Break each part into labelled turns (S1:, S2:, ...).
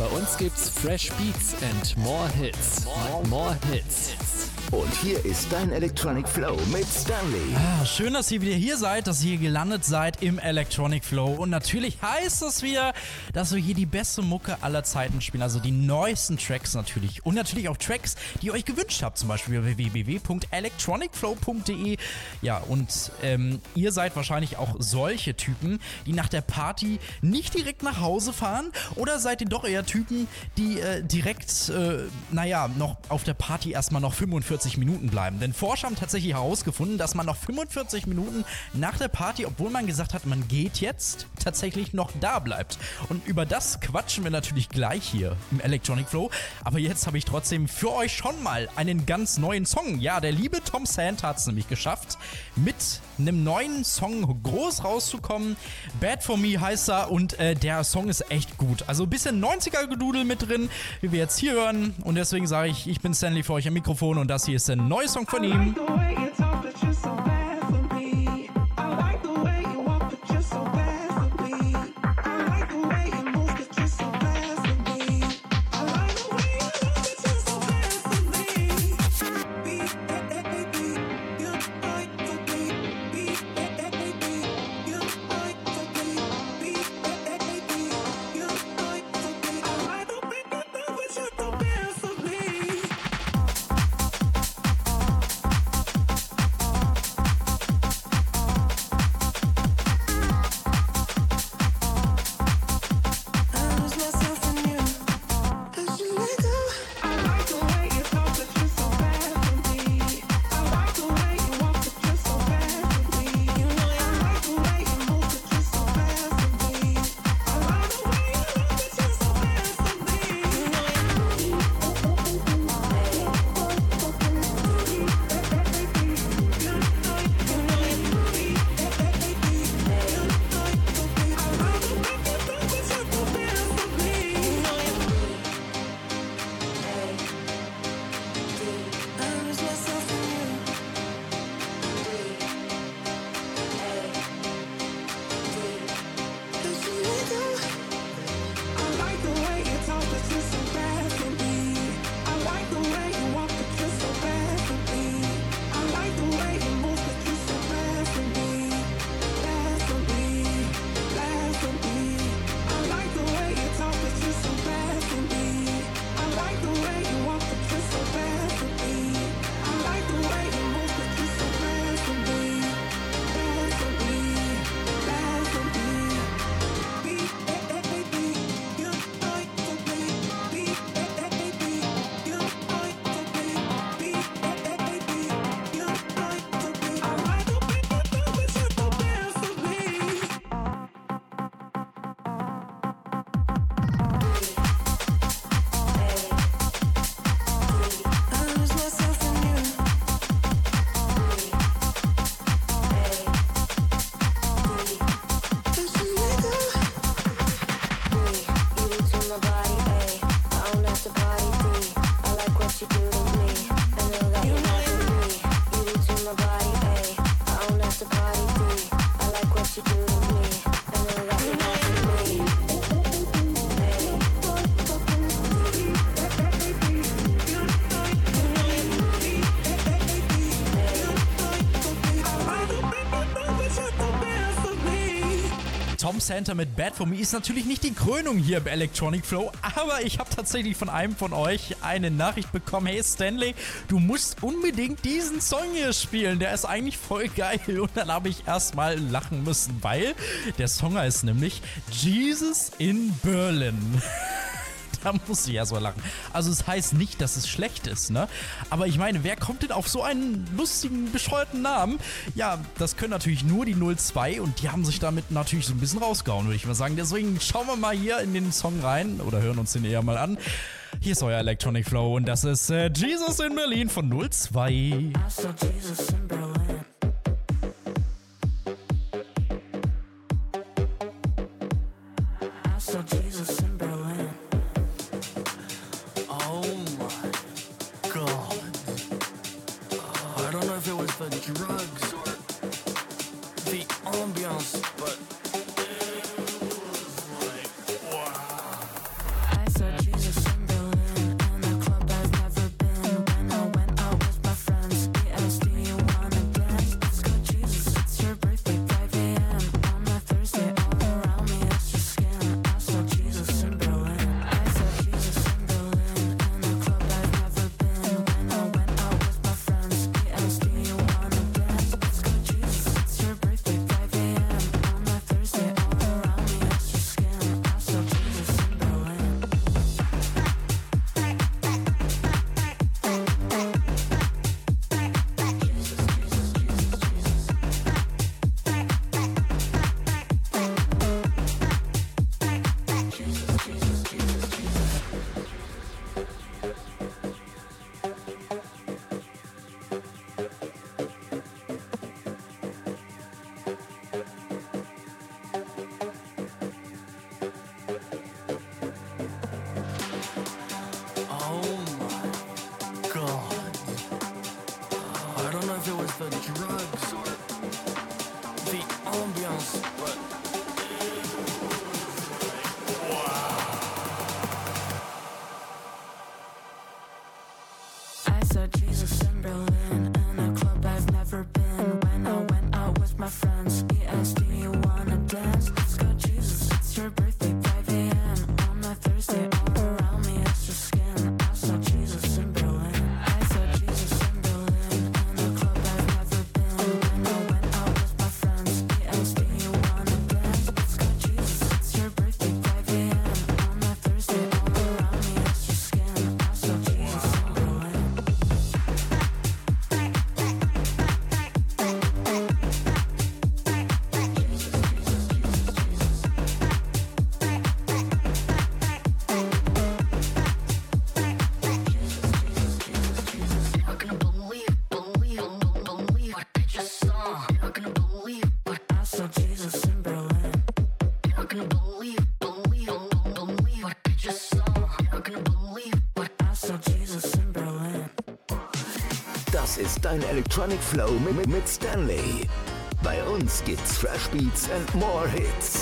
S1: Bei uns gibt's Fresh Beats and more Hits. More, more Hits.
S2: Und hier ist dein Electronic Flow mit Stanley.
S3: Ah, schön, dass ihr wieder hier seid, dass ihr gelandet seid im Electronic Flow. Und natürlich heißt es wieder, dass wir hier die beste Mucke aller Zeiten spielen. Also die neuesten Tracks natürlich. Und natürlich auch Tracks, die ihr euch gewünscht habt. Zum Beispiel www.electronicflow.de. Ja, und ähm, ihr seid wahrscheinlich auch solche Typen, die nach der Party nicht direkt nach Hause fahren. Oder seid ihr doch eher Typen, die äh, direkt, äh, naja, noch auf der Party erstmal noch 45 Minuten bleiben. Denn Forscher haben tatsächlich herausgefunden, dass man noch 45 Minuten nach der Party, obwohl man gesagt hat, man geht jetzt, tatsächlich noch da bleibt. Und über das quatschen wir natürlich gleich hier im Electronic Flow. Aber jetzt habe ich trotzdem für euch schon mal einen ganz neuen Song. Ja, der liebe Tom Sand hat es nämlich geschafft, mit einem neuen Song groß rauszukommen. Bad for Me heißt er und äh, der Song ist echt gut. Also ein bisschen 90er-Gedudel mit drin, wie wir jetzt hier hören. Und deswegen sage ich, ich bin Stanley für euch am Mikrofon und das hier ist ein neuer Song von ihm. Center mit Bad for Me ist natürlich nicht die Krönung hier im Electronic Flow, aber ich habe tatsächlich von einem von euch eine Nachricht bekommen. Hey Stanley, du musst unbedingt diesen Song hier spielen. Der ist eigentlich voll geil. Und dann habe ich erstmal lachen müssen, weil der Song heißt nämlich Jesus in Berlin. da muss ich ja so lachen. Also es heißt nicht, dass es schlecht ist, ne? Aber ich meine, wer kommt denn auf so einen lustigen, bescheuerten Namen? Ja, das können natürlich nur die 02 und die haben sich damit natürlich so ein bisschen rausgehauen, würde ich mal sagen. Deswegen schauen wir mal hier in den Song rein oder hören uns den eher mal an. Hier ist euer Electronic Flow und das ist äh, Jesus in Berlin von 02.
S4: I saw Jesus in Berlin.
S5: Ambiance, but
S2: Dein Electronic Flow mit, mit Stanley. Bei uns gibt's Fresh Beats and more Hits.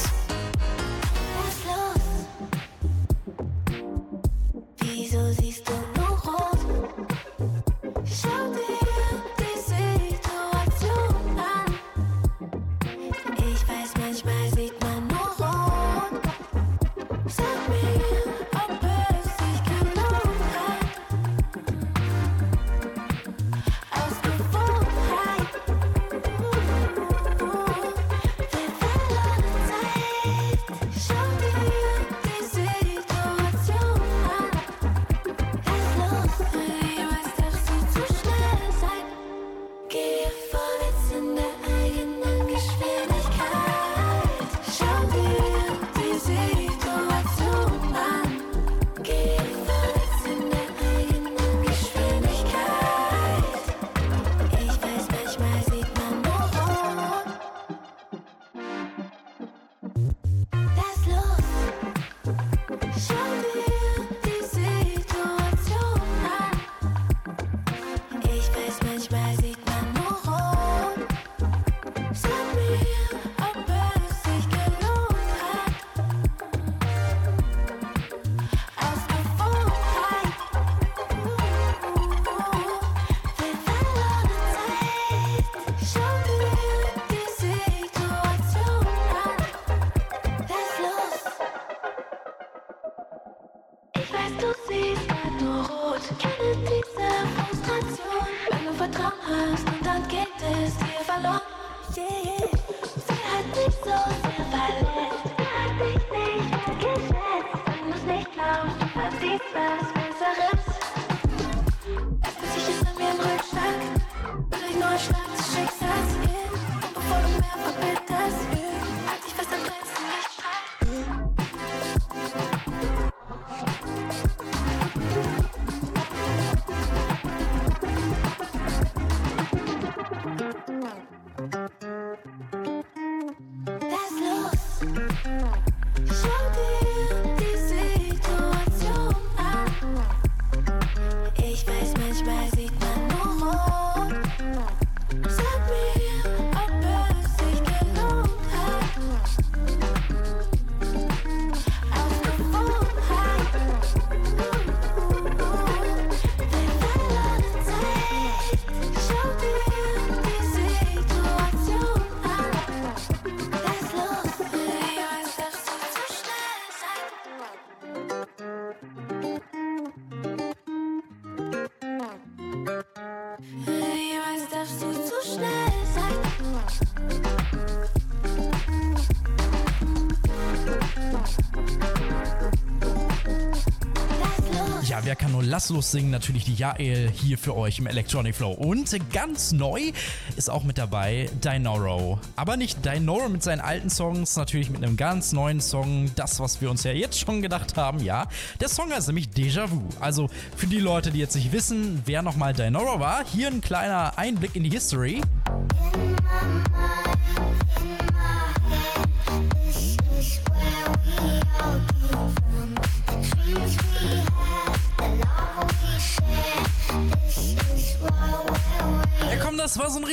S6: Nur
S3: lasslos singen? Natürlich die Jael hier für euch im Electronic Flow. Und ganz neu ist auch mit dabei Dinoro. Aber nicht Dinoro mit seinen alten Songs, natürlich mit einem ganz neuen Song. Das, was wir uns ja jetzt schon gedacht haben, ja. Der Song heißt nämlich Déjà Vu. Also für die Leute, die jetzt nicht wissen, wer nochmal Dinoro war, hier ein kleiner Einblick in die History.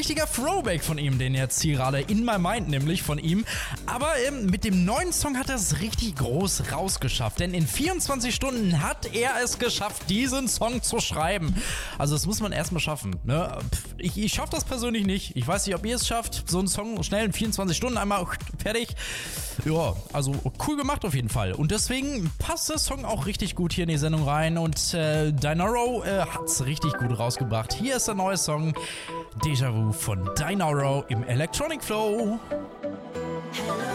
S3: Richtiger Throwback von ihm, den jetzt hier gerade in my mind nämlich von ihm. Aber ähm, mit dem neuen Song hat er es richtig groß rausgeschafft. Denn in 24 Stunden hat er es geschafft, diesen Song zu schreiben. Also das muss man erstmal schaffen. Ne? Ich, ich schaffe das persönlich nicht. Ich weiß nicht, ob ihr es schafft. So einen Song schnell in 24 Stunden einmal fertig. Ja, also cool gemacht auf jeden Fall. Und deswegen passt der Song auch richtig gut hier in die Sendung rein. Und äh, Dinaro äh, hat es richtig gut rausgebracht. Hier ist der neue Song Déjà Vu von Dinaro im Electronic Flow.
S4: Tell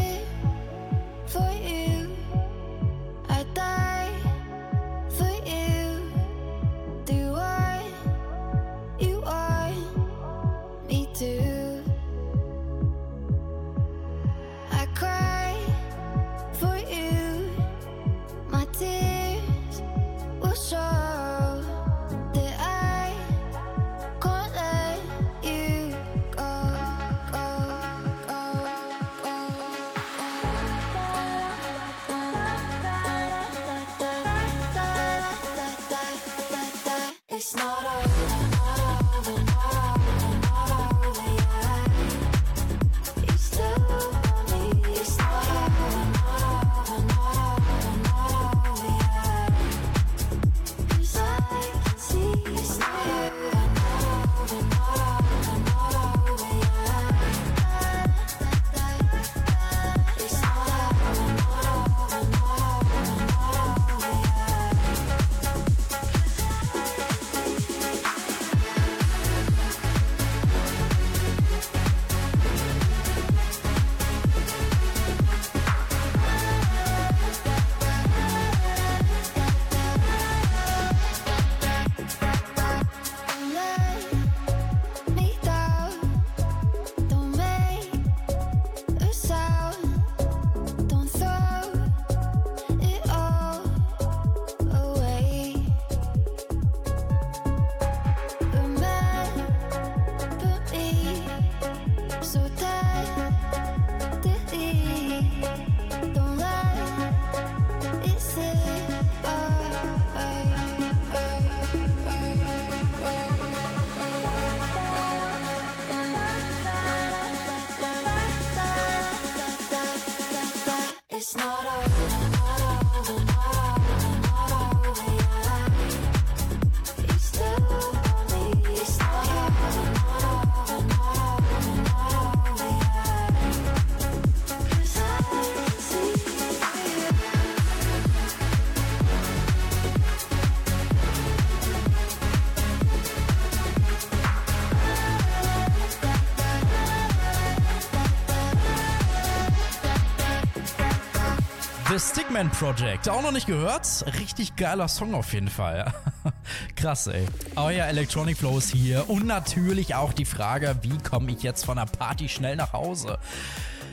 S3: Stickman Project. Auch noch nicht gehört? Richtig geiler Song auf jeden Fall. Krass, ey. Euer Electronic Flow ist hier. Und natürlich auch die Frage, wie komme ich jetzt von der Party schnell nach Hause?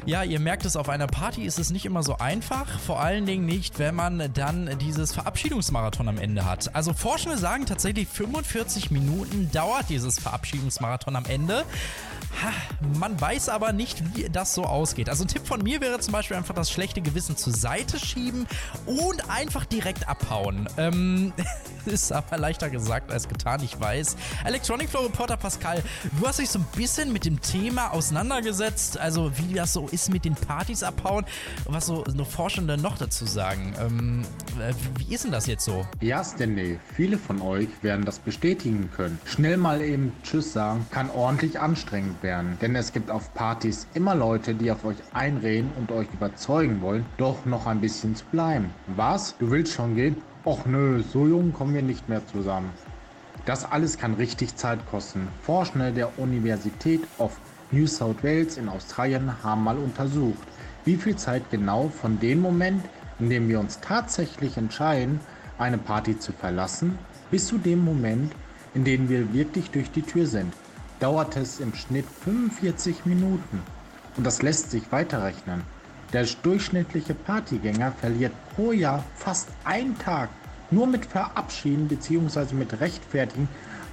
S3: Ja, ihr merkt es, auf einer Party ist es nicht immer so einfach. Vor allen Dingen nicht, wenn man dann dieses Verabschiedungsmarathon am Ende hat. Also Forschende sagen tatsächlich, 45 Minuten dauert dieses Verabschiedungsmarathon am Ende. Man weiß aber nicht, wie das so ausgeht. Also ein Tipp von mir wäre zum Beispiel einfach das schlechte Gewissen zur Seite schieben und einfach direkt abhauen. Ähm, ist aber leichter gesagt als getan, ich weiß. Electronic Flow Reporter Pascal, du hast dich so ein bisschen mit dem Thema auseinandergesetzt, also wie das so ist mit den Partys abhauen. Was so nur Forschende noch dazu sagen. Ähm, äh, wie ist denn das jetzt so?
S7: Ja, Stanley, viele von euch werden das bestätigen können. Schnell mal eben Tschüss sagen kann ordentlich anstrengend werden, denn es gibt auf Partys immer Leute, die auf euch einreden und euch überzeugen wollen, doch noch ein bisschen zu bleiben. Was? Du willst schon gehen? Och nö, so jung kommen wir nicht mehr zusammen. Das alles kann richtig Zeit kosten. Forschende der Universität of New South Wales in Australien haben mal untersucht, wie viel Zeit genau von dem Moment, in dem wir uns tatsächlich entscheiden, eine Party zu verlassen, bis zu dem Moment, in dem wir wirklich durch die Tür sind, dauert es im Schnitt 45 Minuten. Und das lässt sich weiterrechnen. Der durchschnittliche Partygänger verliert pro Jahr fast einen Tag nur mit Verabschieden bzw. mit Rechtfertigen,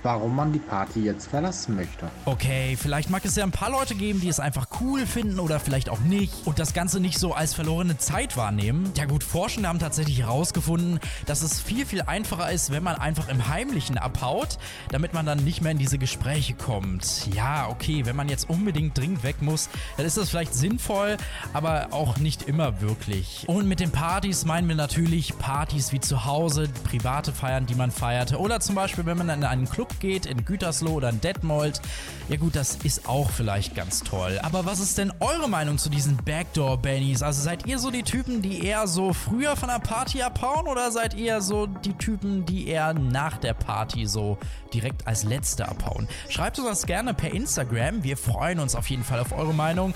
S7: warum man die Party jetzt verlassen möchte.
S3: Okay, vielleicht mag es ja ein paar Leute geben, die es einfach cool finden oder vielleicht auch nicht und das Ganze nicht so als verlorene Zeit wahrnehmen. Ja gut, Forschende haben tatsächlich herausgefunden, dass es viel, viel einfacher ist, wenn man einfach im Heimlichen abhaut, damit man dann nicht mehr in diese Gespräche kommt. Ja, okay, wenn man jetzt unbedingt dringend weg muss, dann ist das vielleicht sinnvoll, aber auch nicht immer wirklich. Und mit den Partys meinen wir natürlich Partys wie zu Hause, private Feiern, die man feierte oder zum Beispiel, wenn man in einen Club abgeht in Gütersloh oder in Detmold. Ja gut, das ist auch vielleicht ganz toll. Aber was ist denn eure Meinung zu diesen Backdoor-Bannies? Also seid ihr so die Typen, die eher so früher von der Party abhauen oder seid ihr so die Typen, die eher nach der Party so direkt als Letzte abhauen? Schreibt uns das gerne per Instagram. Wir freuen uns auf jeden Fall auf eure Meinung.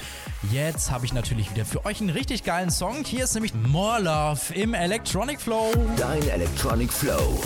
S3: Jetzt habe ich natürlich wieder für euch einen richtig geilen Song. Hier ist nämlich More Love im Electronic Flow.
S8: Dein Electronic Flow.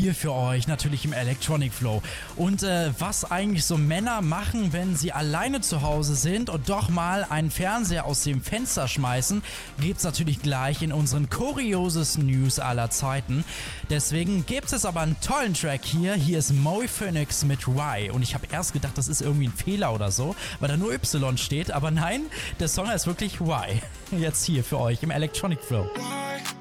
S3: Hier für euch, natürlich im Electronic Flow. Und äh, was eigentlich so Männer machen, wenn sie alleine zu Hause sind und doch mal einen Fernseher aus dem Fenster schmeißen, gibt's natürlich gleich in unseren kuriosesten News aller Zeiten. Deswegen gibt es aber einen tollen Track hier. Hier ist Moe Phoenix mit Y. Und ich habe erst gedacht, das ist irgendwie ein Fehler oder so, weil da nur Y steht. Aber nein, der Song heißt wirklich Y. Jetzt hier für euch im Electronic Flow.
S9: Why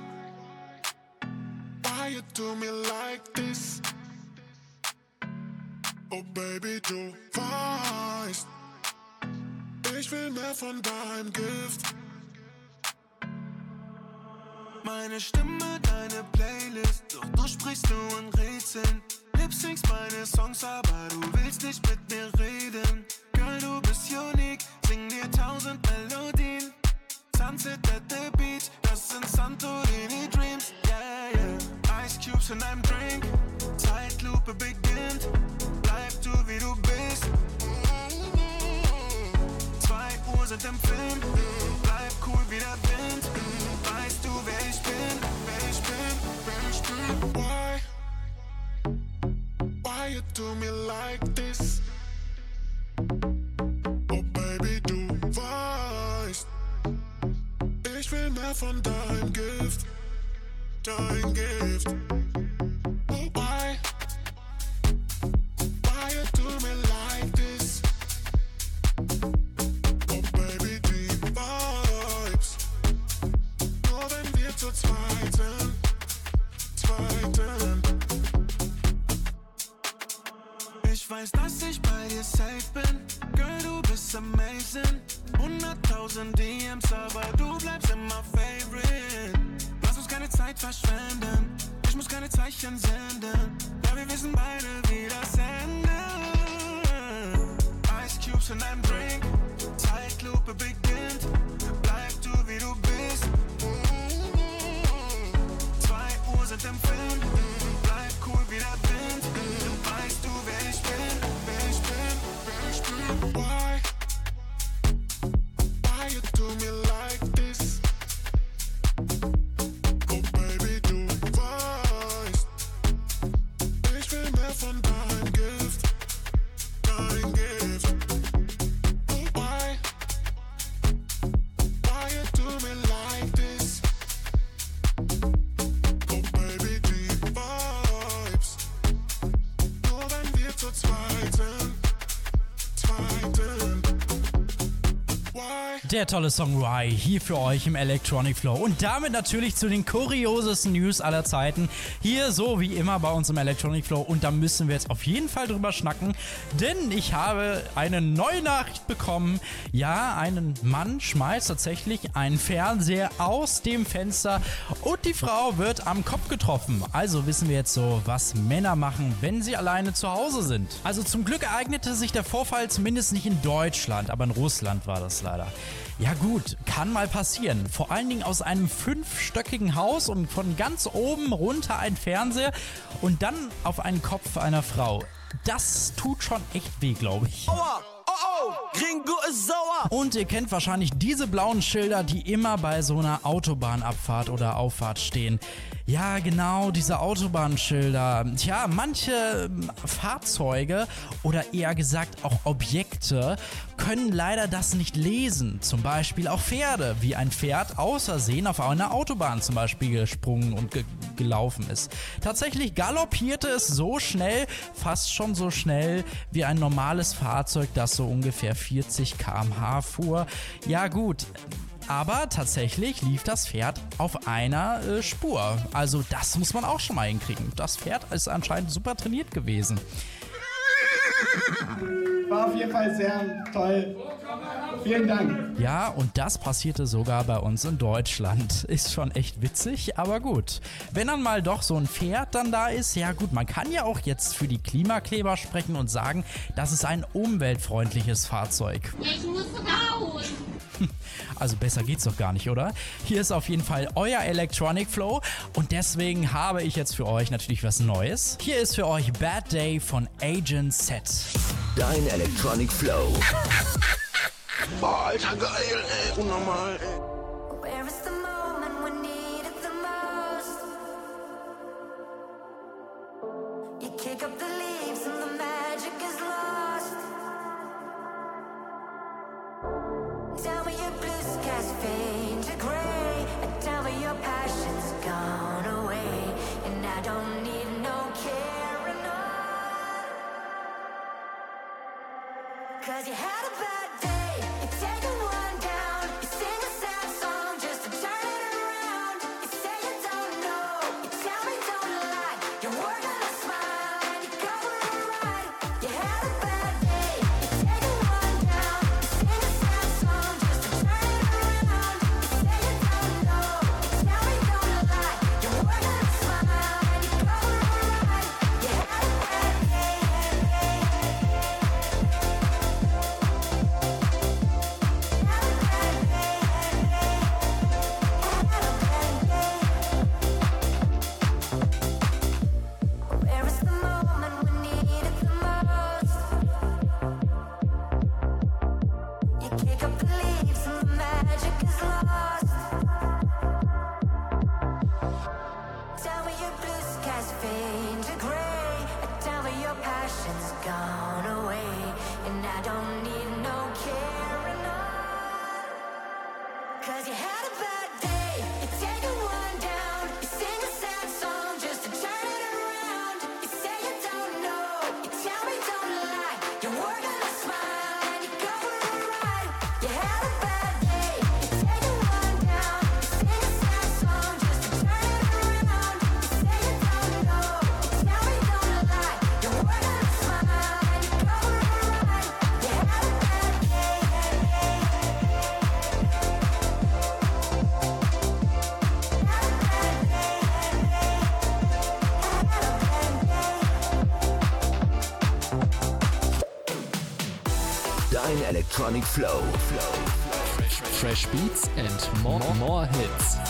S9: Baby, du weißt, ich will mehr von deinem Gift.
S5: Meine Stimme, deine Playlist, doch du sprichst nur in Rätseln. Lip-syncst meine Songs, aber du willst nicht mit mir reden. Girl, du bist unique, sing dir tausend Melodien. Sunset at the beach, das sind Santorini Dreams, yeah, yeah. Ice Cubes in einem Drink, Zeitlupe beginnt. Wie du bist. Zwei Uhr sind im Film, bleib cool wie der Wind. Weißt du, wer ich bin, wer ich bin, wer ich bin?
S9: Why? Why you do me like this? Oh Baby, du weißt, ich will mehr von deinem Gift, dein Gift.
S5: Der
S3: tolle Song Rye hier für euch im Electronic Flow. Und damit natürlich zu den kuriosesten News aller Zeiten. Hier so wie immer bei uns im Electronic Flow. Und da müssen wir jetzt auf jeden Fall drüber schnacken, denn ich habe eine neue Nachricht bekommen. Ja, ein Mann schmeißt tatsächlich einen Fernseher aus dem Fenster und die Frau wird am Kopf getroffen. Also wissen wir jetzt so, was Männer machen, wenn sie alleine zu Hause sind. Also zum Glück ereignete sich der Vorfall zumindest nicht in Deutschland, aber in Russland war das leider. Ja gut, kann mal passieren. Vor allen Dingen aus einem fünfstöckigen Haus und von ganz oben runter ein Fernseher und dann auf einen Kopf einer Frau. Das tut schon echt weh, glaube ich.
S5: Aua! Oh oh! Gringo ist sauer!
S3: Und ihr kennt wahrscheinlich diese blauen Schilder, die immer bei so einer Autobahnabfahrt oder Auffahrt stehen. Ja, genau, diese Autobahnschilder. Tja, manche ähm, Fahrzeuge oder eher gesagt auch Objekte können leider das nicht lesen. Zum Beispiel auch Pferde, wie ein Pferd außersehen auf einer Autobahn zum Beispiel gesprungen und ge gelaufen ist. Tatsächlich galoppierte es so schnell, fast schon so schnell wie ein normales Fahrzeug, das so ungefähr 40 km/h fuhr. Ja gut, aber tatsächlich lief das Pferd auf einer äh, Spur. Also das muss man auch schon mal hinkriegen. Das Pferd ist anscheinend super trainiert gewesen.
S10: War auf jeden Fall sehr toll. Vielen Dank.
S3: Ja, und das passierte sogar bei uns in Deutschland. Ist schon echt witzig, aber gut. Wenn dann mal doch so ein Pferd dann da ist, ja gut, man kann ja auch jetzt für die Klimakleber sprechen und sagen, das ist ein umweltfreundliches Fahrzeug.
S6: Ich muss raus.
S3: Also besser geht's doch gar nicht, oder? Hier ist auf jeden Fall euer Electronic Flow und deswegen habe ich jetzt für euch natürlich was Neues. Hier ist für euch Bad Day von Agent Set.
S2: Dein Electronic Flow.
S9: Boah, Alter, geil, ey. Unnormal, ey.
S4: Passion's gone away, and I don't need
S2: Flow.
S1: Fresh Beats and more, more hits.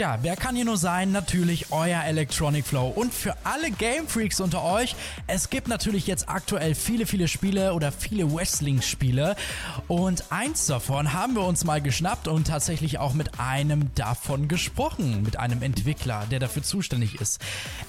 S3: Tja, wer kann hier nur sein? Natürlich euer Electronic Flow. Und für alle Game Freaks unter euch, es gibt natürlich jetzt aktuell viele, viele Spiele oder viele Wrestling-Spiele. Und eins davon haben wir uns mal geschnappt und tatsächlich auch mit einem davon gesprochen. Mit einem Entwickler, der dafür zuständig ist.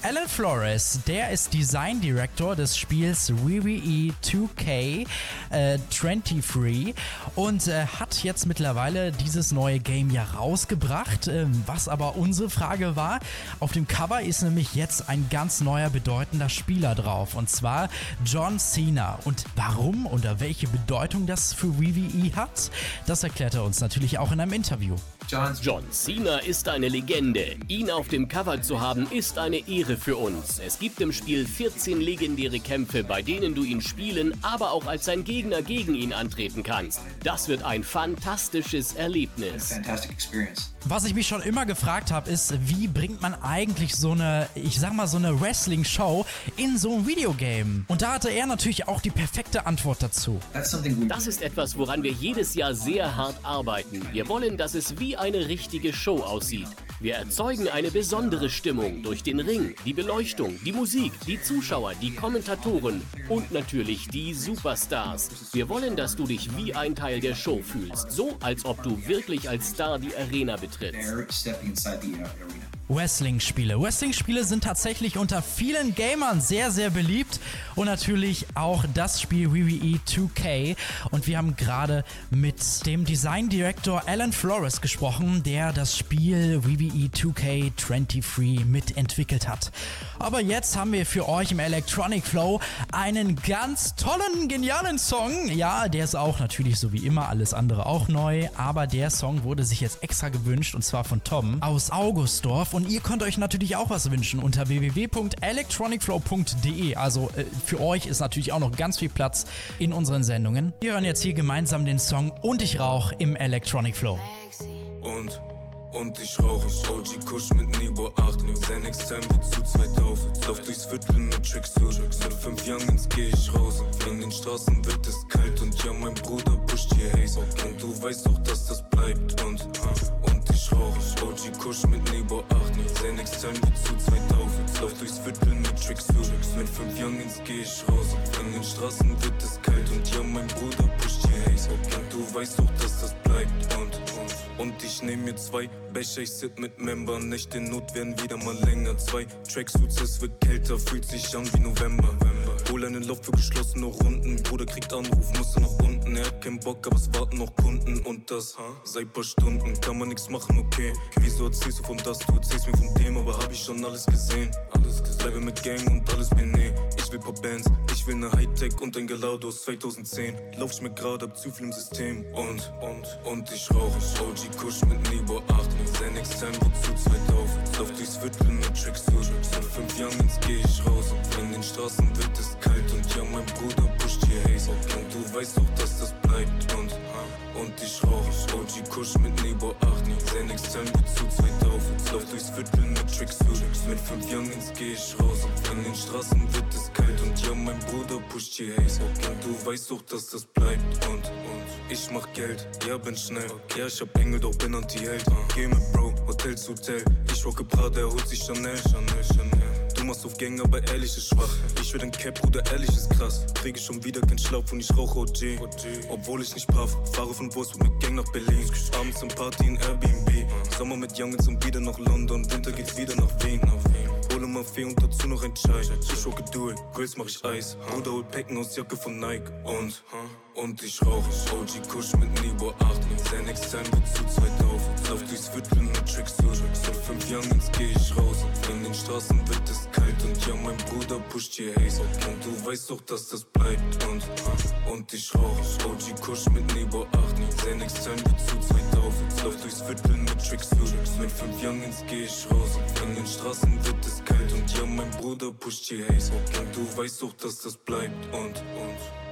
S3: Alan Flores, der ist Design Director des Spiels WWE 2K äh, 23 und äh, hat jetzt mittlerweile dieses neue Game ja rausgebracht. Ähm, was aber unsere Frage war, auf dem Cover ist nämlich jetzt ein ganz neuer bedeutender Spieler drauf und zwar John Cena. Und warum oder welche Bedeutung das für WWE hat, das erklärt er uns natürlich auch in einem Interview.
S11: John Cena ist eine Legende. Ihn auf dem Cover zu haben, ist eine Ehre für uns. Es gibt im Spiel 14 legendäre Kämpfe, bei denen du ihn spielen, aber auch als sein Gegner gegen ihn antreten kannst. Das wird ein fantastisches Erlebnis.
S3: Was ich mich schon immer gefragt habe, ist, wie bringt man eigentlich so eine, ich sag mal, so eine Wrestling-Show in so ein Videogame? Und da hatte er natürlich auch die perfekte Antwort dazu.
S11: Das ist etwas, woran wir jedes Jahr sehr hart arbeiten. Wir wollen, dass es wie eine richtige Show aussieht. Wir erzeugen eine besondere Stimmung durch den Ring, die Beleuchtung, die Musik, die Zuschauer, die Kommentatoren und natürlich die Superstars. Wir wollen, dass du dich wie ein Teil der Show fühlst, so als ob du wirklich als Star die Arena betrittst.
S3: Wrestling-Spiele. Wrestling-Spiele sind tatsächlich unter vielen Gamern sehr, sehr beliebt und natürlich auch das Spiel WWE 2K. Und wir haben gerade mit dem Design Director Alan Flores gesprochen, der das Spiel WWE 2K23 mitentwickelt hat. Aber jetzt haben wir für euch im Electronic Flow einen ganz tollen, genialen Song. Ja, der ist auch natürlich so wie immer alles andere auch neu, aber der Song wurde sich jetzt extra gewünscht und zwar von Tom aus Augustdorf und ihr könnt euch natürlich auch was wünschen unter www.electronicflow.de. Also äh, für euch ist natürlich auch noch ganz viel Platz in unseren Sendungen. Wir hören jetzt hier gemeinsam den Song Und ich rauch im Electronic Flow.
S12: Und, und ich rauche OG Kusch mit Niveau 8 New Xanax wird zu zweit auf. Lauf durchs Viertel mit Tricks Mit fünf Youngins geh ich raus. Und in den Straßen wird es kalt. Und ja, mein Bruder pusht hier Haze. Und du weißt auch, dass das bleibt. Und, und ich rauche OG Kusch mit Niveau 8 Xanax Time wird zu zweit auf. Lauf durchs Viertel mit Tricks zu. Mit fünf Youngins geh ich raus. In den Straßen wird es kalt. Und ja, mein Bruder pusht hier Haze. Und du weißt auch, dass das bleibt. Und, und Und ich nehm mir zwei Becher, ich sit mit Member. Nächte Not werden wieder mal länger. Zwei Tracksuits, es wird kälter, fühlt sich an wie November. Hol einen Lauf für geschlossene Runden. Bruder kriegt Anruf, muss er nach unten. Er hat keinen Bock, aber es warten noch Kunden. Und das seit paar Stunden kann man nichts machen, okay. Wieso erzählst du von das? Du erzählst mir von dem, aber hab ich schon alles gesehen. Alles gesehen. Bleibe mit Gang und alles bin. Ich will paar Bands, ich will ne Hightech und ein Gelaudo aus 2010. Lauf ich mir grad, hab zu viel im System. Und, und, und ich rauch. OG Kusch mit Nebo 8. Xanax Tempo zu zweit auf. Lauf durchs Viertel mit Tricks zu. Seit fünf Jahren geh ich raus. Und in den Straßen wird es kalt. Und ja, mein Bruder pusht hier Haze. Und du weißt doch, dass das bleibt. Und, und ich rauch. OG Kusch mit Mit fünf jetzt geh ich raus. Und in den Straßen wird es kalt. Und ja, mein Bruder pusht hier Haze. Und du weißt doch, dass das bleibt. Und, und ich mach Geld, ja, bin schnell. Ja, ich hab Engel, doch bin Anti-Held. Geh mit Bro, Hotel zu Hotel. Ich rocke Prada, er holt sich Chanel. Chanel, Chanel. Du machst auf Gang, aber ehrlich ist schwach. Ich will den Cap, Bruder, ehrlich ist krass. Kriege schon wieder keinen Schlauch und ich rauche OG. Obwohl ich nicht paff, fahre von Wolfsburg mit Gang nach Berlin. Abends im Party in Airbnb. Sommer mit Young zum wieder nach London, Winter geht wieder nach Wien. Hole mal Fee und dazu noch ein Chai. Ich hocke durch, Grills mach ich Eis. Bruder holt Packen aus Jacke von Nike. Und, und ich rauche OG Kush mit Nibo 8. Sein Time wird zu 2000 ich's wird, bin mit Tricks zurück. Seit fünf Jahren geh ich raus. In den Straßen wird es kalt und ja, mein Bruder pusht hier Haze. Und du weißt doch, dass das bleibt und, und ich rauch. OG Kusch mit Nebo 8, nicht sein Extern wird zu 2000. Lauf durchs Viertel mit Tricks zurück. Mit fünf Jahren geh ich raus. In den Straßen wird es kalt und ja, mein Bruder pusht hier Haze. Und du weißt doch, dass das bleibt und, und.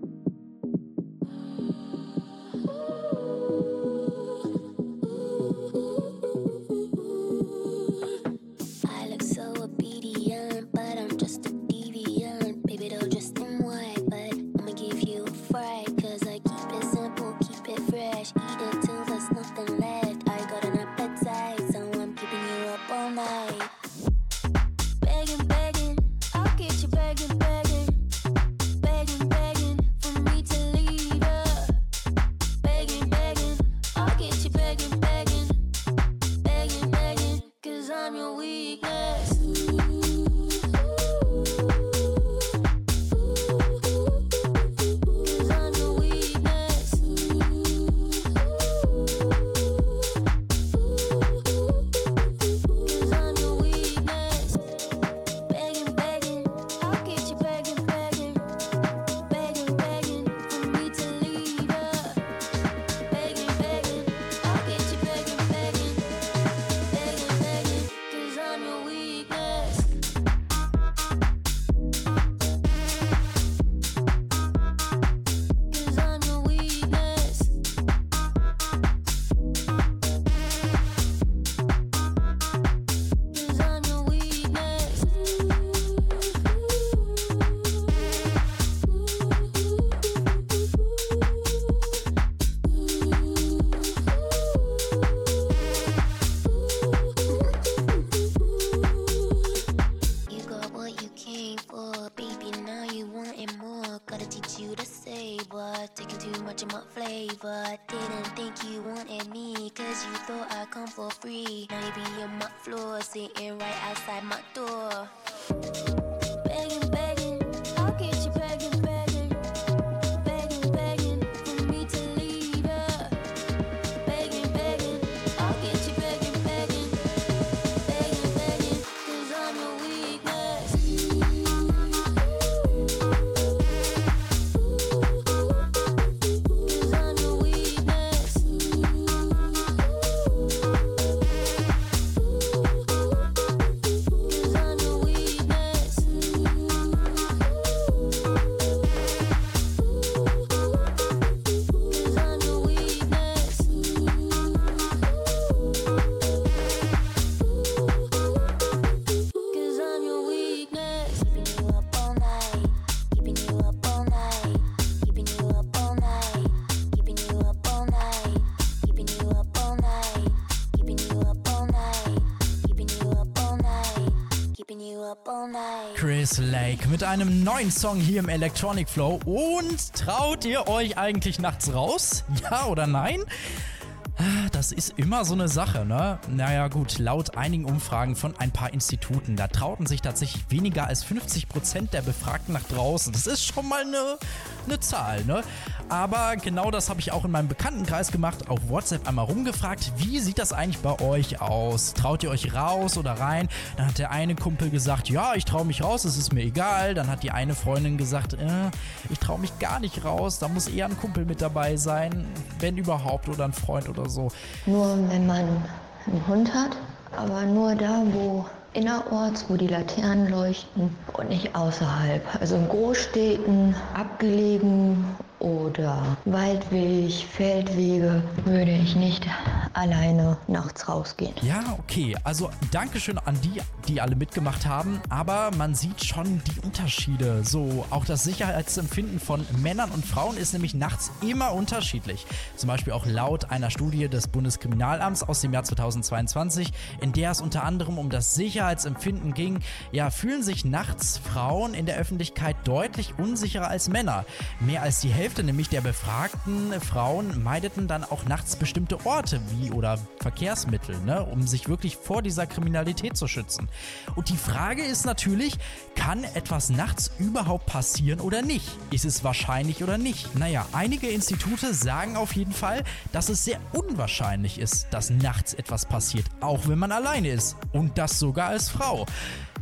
S6: Cause you thought I'd come for free. Now you be on my floor, sitting right outside my door.
S3: Mit einem neuen Song hier im Electronic Flow. Und traut ihr euch eigentlich nachts raus? Ja oder nein? Ah, Das ist immer so eine Sache, ne? Naja, gut, laut einigen Umfragen von ein paar Instituten, da trauten sich tatsächlich weniger als 50% der Befragten nach draußen. Das ist schon mal eine, eine Zahl, ne? Aber genau das habe ich auch in meinem Bekanntenkreis gemacht, auf WhatsApp einmal rumgefragt, wie sieht das eigentlich bei euch aus? Traut ihr euch raus oder rein? Dann hat der eine Kumpel gesagt, ja, ich traue mich raus, es ist mir egal. Dann hat die eine Freundin gesagt, äh, ich traue mich gar nicht raus, da muss eher ein Kumpel mit dabei sein, wenn überhaupt, oder ein Freund oder so.
S13: Nur wenn man einen Hund hat, aber nur da, wo innerorts, wo die Laternen leuchten und nicht außerhalb. Also in Großstädten, abgelegen oder Waldweg, Feldwege würde ich nicht alleine nachts rausgehen.
S3: Ja, okay. Also Dankeschön an die, die alle mitgemacht haben. Aber man sieht schon die Unterschiede. So, auch das Sicherheitsempfinden von Männern und Frauen ist nämlich nachts immer unterschiedlich. Zum Beispiel auch laut einer Studie des Bundeskriminalamts aus dem Jahr 2022, in der es unter anderem um das Sicherheitsempfinden ging. Ja, fühlen sich nachts Frauen in der Öffentlichkeit deutlich unsicherer als Männer. Mehr als die Hälfte nämlich der befragten Frauen meideten dann auch nachts bestimmte Orte wie oder Verkehrsmittel, ne, um sich wirklich vor dieser Kriminalität zu schützen. Und die Frage ist natürlich, kann etwas nachts überhaupt passieren oder nicht? Ist es wahrscheinlich oder nicht? Naja, einige Institute sagen auf jeden Fall, dass es sehr unwahrscheinlich ist, dass nachts etwas passiert, auch wenn man alleine ist. Und das sogar als Frau.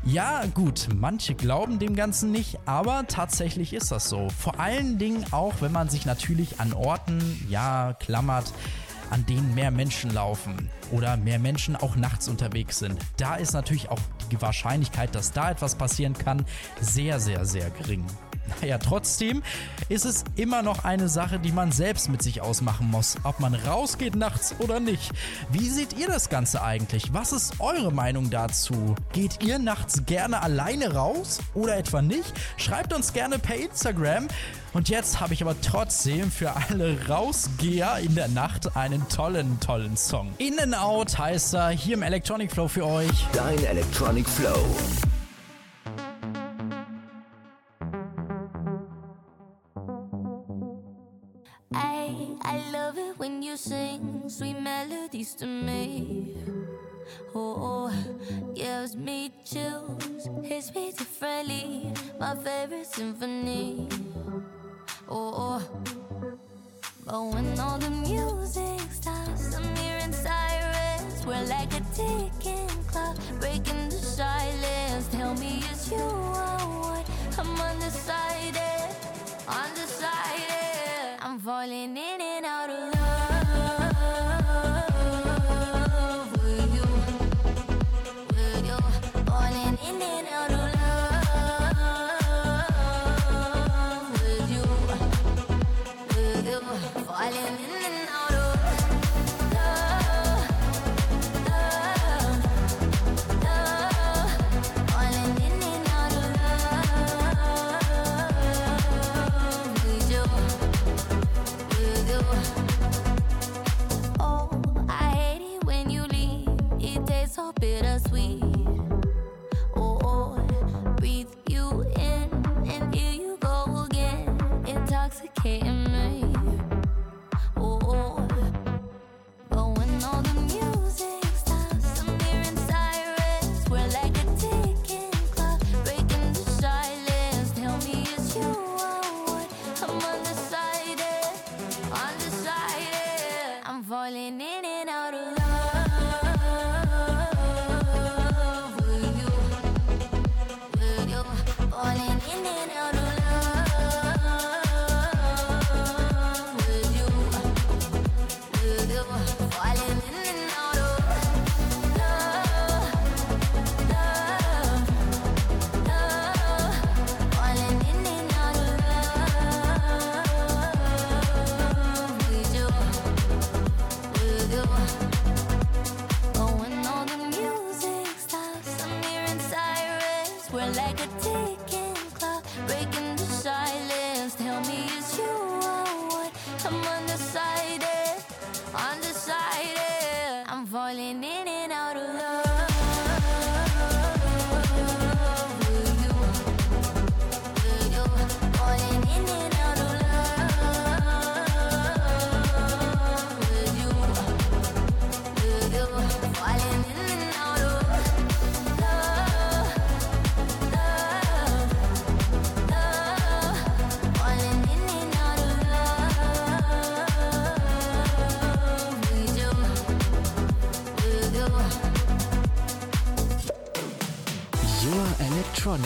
S3: Ja, gut, manche glauben dem Ganzen nicht, aber tatsächlich ist das so. Vor allen Dingen auch, wenn man sich natürlich an Orten, ja, klammert, an denen mehr Menschen laufen oder mehr Menschen auch nachts unterwegs sind. Da ist natürlich auch die Wahrscheinlichkeit, dass da etwas passieren kann, sehr, sehr, sehr gering. Naja, trotzdem ist es immer noch eine Sache, die man selbst mit sich ausmachen muss, ob man rausgeht nachts oder nicht. Wie seht ihr das Ganze eigentlich? Was ist eure Meinung dazu? Geht ihr nachts gerne alleine raus oder etwa nicht? Schreibt uns gerne per Instagram. Und jetzt habe ich aber trotzdem für alle Rausgeher in der Nacht einen tollen, tollen Song. In and Out heißt er hier im Electronic Flow für euch.
S14: Dein Electronic Flow.
S2: Sing sweet melodies to me. Oh, gives me chills, hits me differently. My favorite symphony. Oh, but when all the music stops, I'm hearing sirens. We're like a ticking clock, breaking the silence. Tell me it's you I want. I'm undecided, undecided. I'm falling in and out of love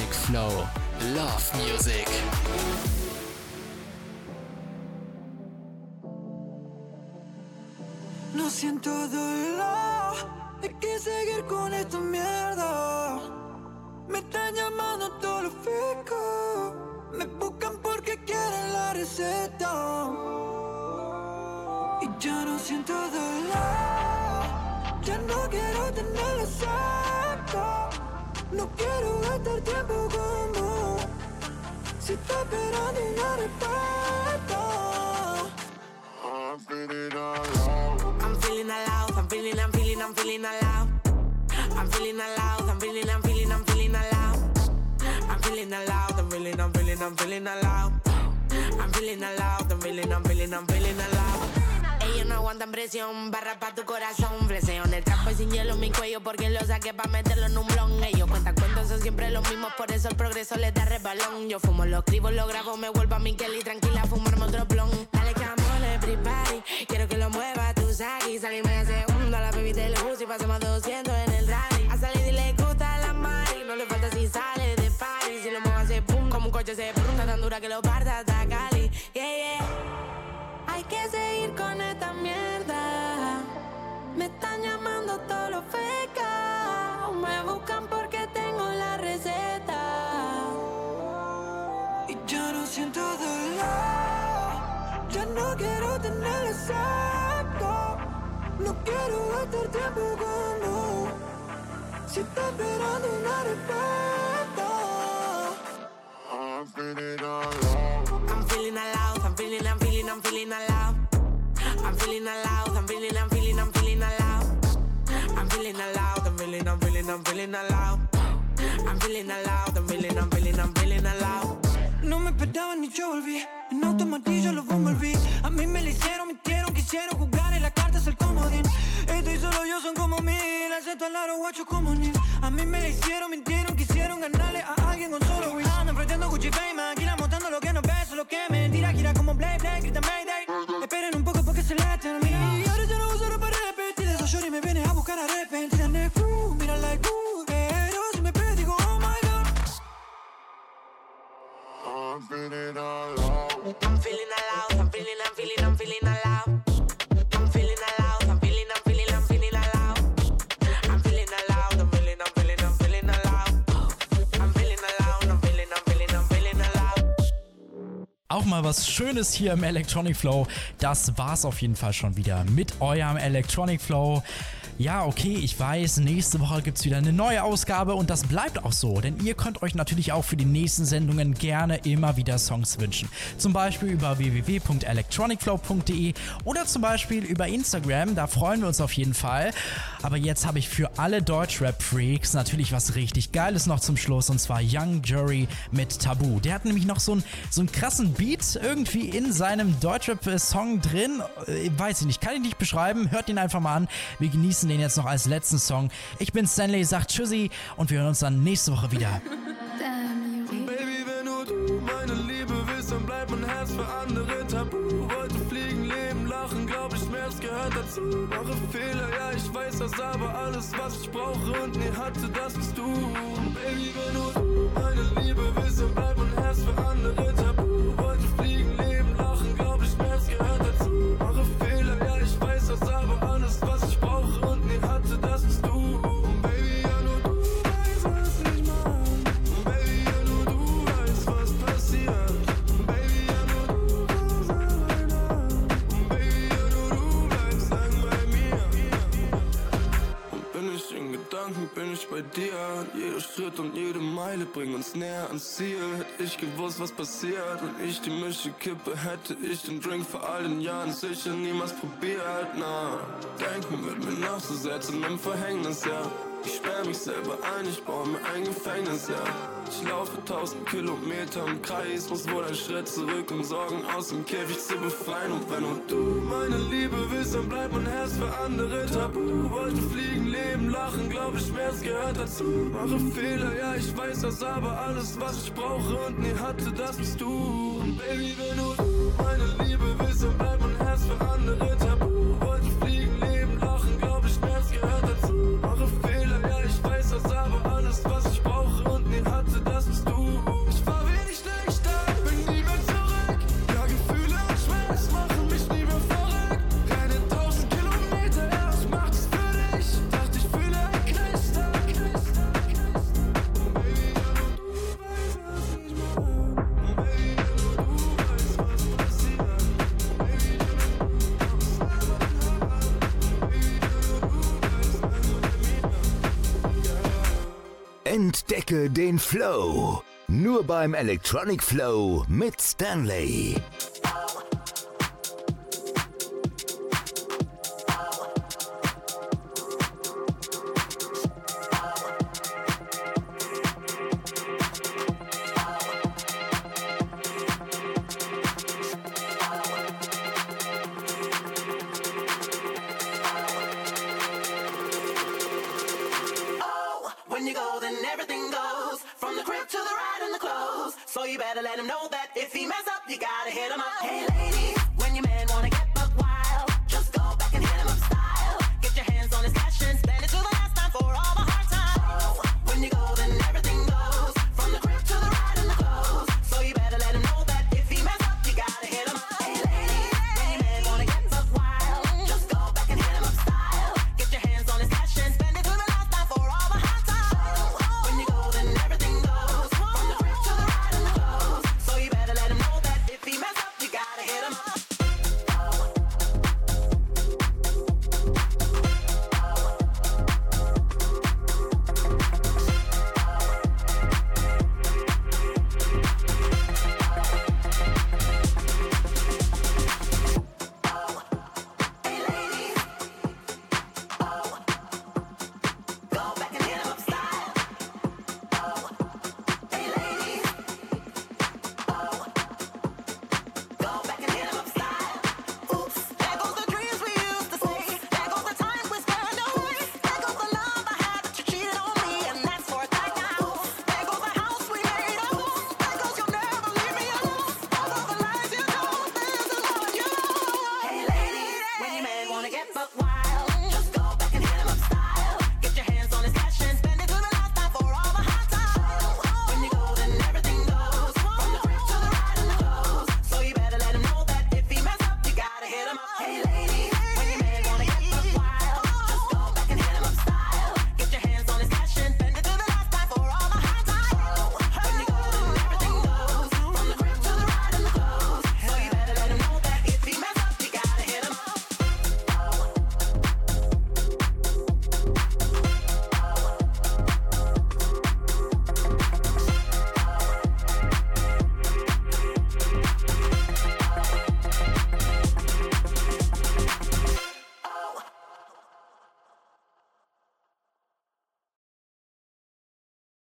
S1: Flow. Love Music.
S8: No siento dolor, hay que seguir con esta mierda. Me están llamando todos los ficos, me buscan porque quieren la receta. Y ya no siento dolor, ya no quiero tenerlo cerca. No quiero gastar tiempo como si está esperando una respuesta.
S15: I'm feeling alive.
S16: I'm feeling alive, I'm feeling, I'm feeling, I'm feeling alive. I'm feeling alive, I'm feeling, I'm feeling, I'm feeling alive. I'm feeling alive, I'm feeling, I'm feeling, I'm feeling alive. I'm feeling alive, I'm feeling, I'm feeling, I'm feeling alive. Ellos no aguantan presión, barra pa' tu corazón. Fleseo en el trapo y sin hielo mi cuello porque lo saqué pa' meterlo en un blon. Ellos cuentan cuentos, son siempre los mismos, por eso el progreso les da resbalón. Yo fumo, lo escribo, lo grabo, me vuelvo a Miquel y tranquila, fumarme otro blon. Dale amor, everybody, quiero que lo mueva tu saki. Salirme de segundo a la baby del bus y pasemos 200 en el rally. A salir y le gusta la mari, no le falta si sale de party. Si lo muevo hace pum, como un coche se pregunta tan dura que lo parta con esta mierda. Me están llamando todos los fecas. Me buscan porque tengo la receta.
S8: Y ya no siento dolor, ya no quiero tenerlo cerca. No quiero gastar tiempo como si está esperando una respuesta.
S15: I'm
S16: I'm feeling alive, I'm feeling, I'm feeling, I'm feeling alive. I'm feeling alive, I'm feeling, I'm feeling, I'm feeling alive. I'm feeling alive, I'm feeling, I'm feeling, I'm feeling alive.
S8: No me esperaban ni yo volví, en automatillo lo envolví. A mí me lo hicieron, mintieron, quisieron jugar en la carta es el comodín. Estoy solo yo, son como mil, acepto al lado guacho como ni. A mí me lo hicieron, mintieron, quisieron ganarle a alguien con solo win. Andan enfrentando Gucci Fame, maquila mostrando lo que no ves, lo que me
S15: I'm feeling alive.
S16: I'm feeling alive, I'm feeling, I'm feeling, I'm feeling alive. I'm feeling alive, I'm feeling, I'm feeling, I'm feeling alive. I'm feeling alive, I'm feeling, I'm feeling, I'm feeling alive. I'm feeling alive, I'm feeling, I'm feeling, I'm feeling alive.
S3: Auch mal was Schönes hier im Electronic Flow. Das war's auf jeden Fall schon wieder mit eurem Electronic Flow. Ja, okay, ich weiß, nächste Woche gibt's wieder eine neue Ausgabe und das bleibt auch so, denn ihr könnt euch natürlich auch für die nächsten Sendungen gerne immer wieder Songs wünschen. Zum Beispiel über www.electronicflow.de oder zum Beispiel über Instagram, da freuen wir uns auf jeden Fall. Aber jetzt habe ich für alle Deutschrap-Freaks natürlich was richtig Geiles noch zum Schluss und zwar Young Jury mit Tabu. Der hat nämlich noch so einen, so einen krassen Beat irgendwie in seinem Deutschrap-Song drin. Äh, weiß ich nicht, kann ich nicht beschreiben. Hört ihn einfach mal an. Wir genießen den jetzt noch als letzten Song. Ich bin Stanley, sagt Tschüssi und wir hören uns dann nächste Woche wieder.
S17: Baby, wenn nur du meine Liebe willst, dann bleibt mein Herz für andere tabu. Wollte fliegen, leben, lachen, glaub ich, Schmerz gehört dazu. Mache Fehler, ja, ich weiß das, aber alles, was ich brauche und nie hatte, das bist du. Baby, wenn nur du meine Liebe willst, dann bin ich bei dir. Jeder Schritt und jede Meile bringen uns näher ans Ziel. Hätte ich gewusst, was passiert, wenn ich die Mische kippe, hätte ich den Drink vor all den Jahren sicher niemals probiert. Na, denken wird mir nachzusetzen im Verhängnis, ja. Ich sperr mich selber ein, ich baue mir ein Gefängnis, ja. Ich laufe tausend Kilometer im Kreis, muss wohl ein Schritt zurück, um Sorgen aus dem Käfig zu befreien. Und wenn nur du meine Liebe willst, dann bleibt mein Herz für andere tabu. Wollte fliegen, leben, lachen, glaub ich, Schmerz gehört dazu. Mache Fehler, ja, ich weiß das, aber alles, was ich brauche und nie hatte, das bist du. Und Baby, wenn du meine Liebe willst, dann bleibt mein Herz für andere tabu.
S18: Entdecke den Flow. Nur beim Electronic Flow mit Stanley.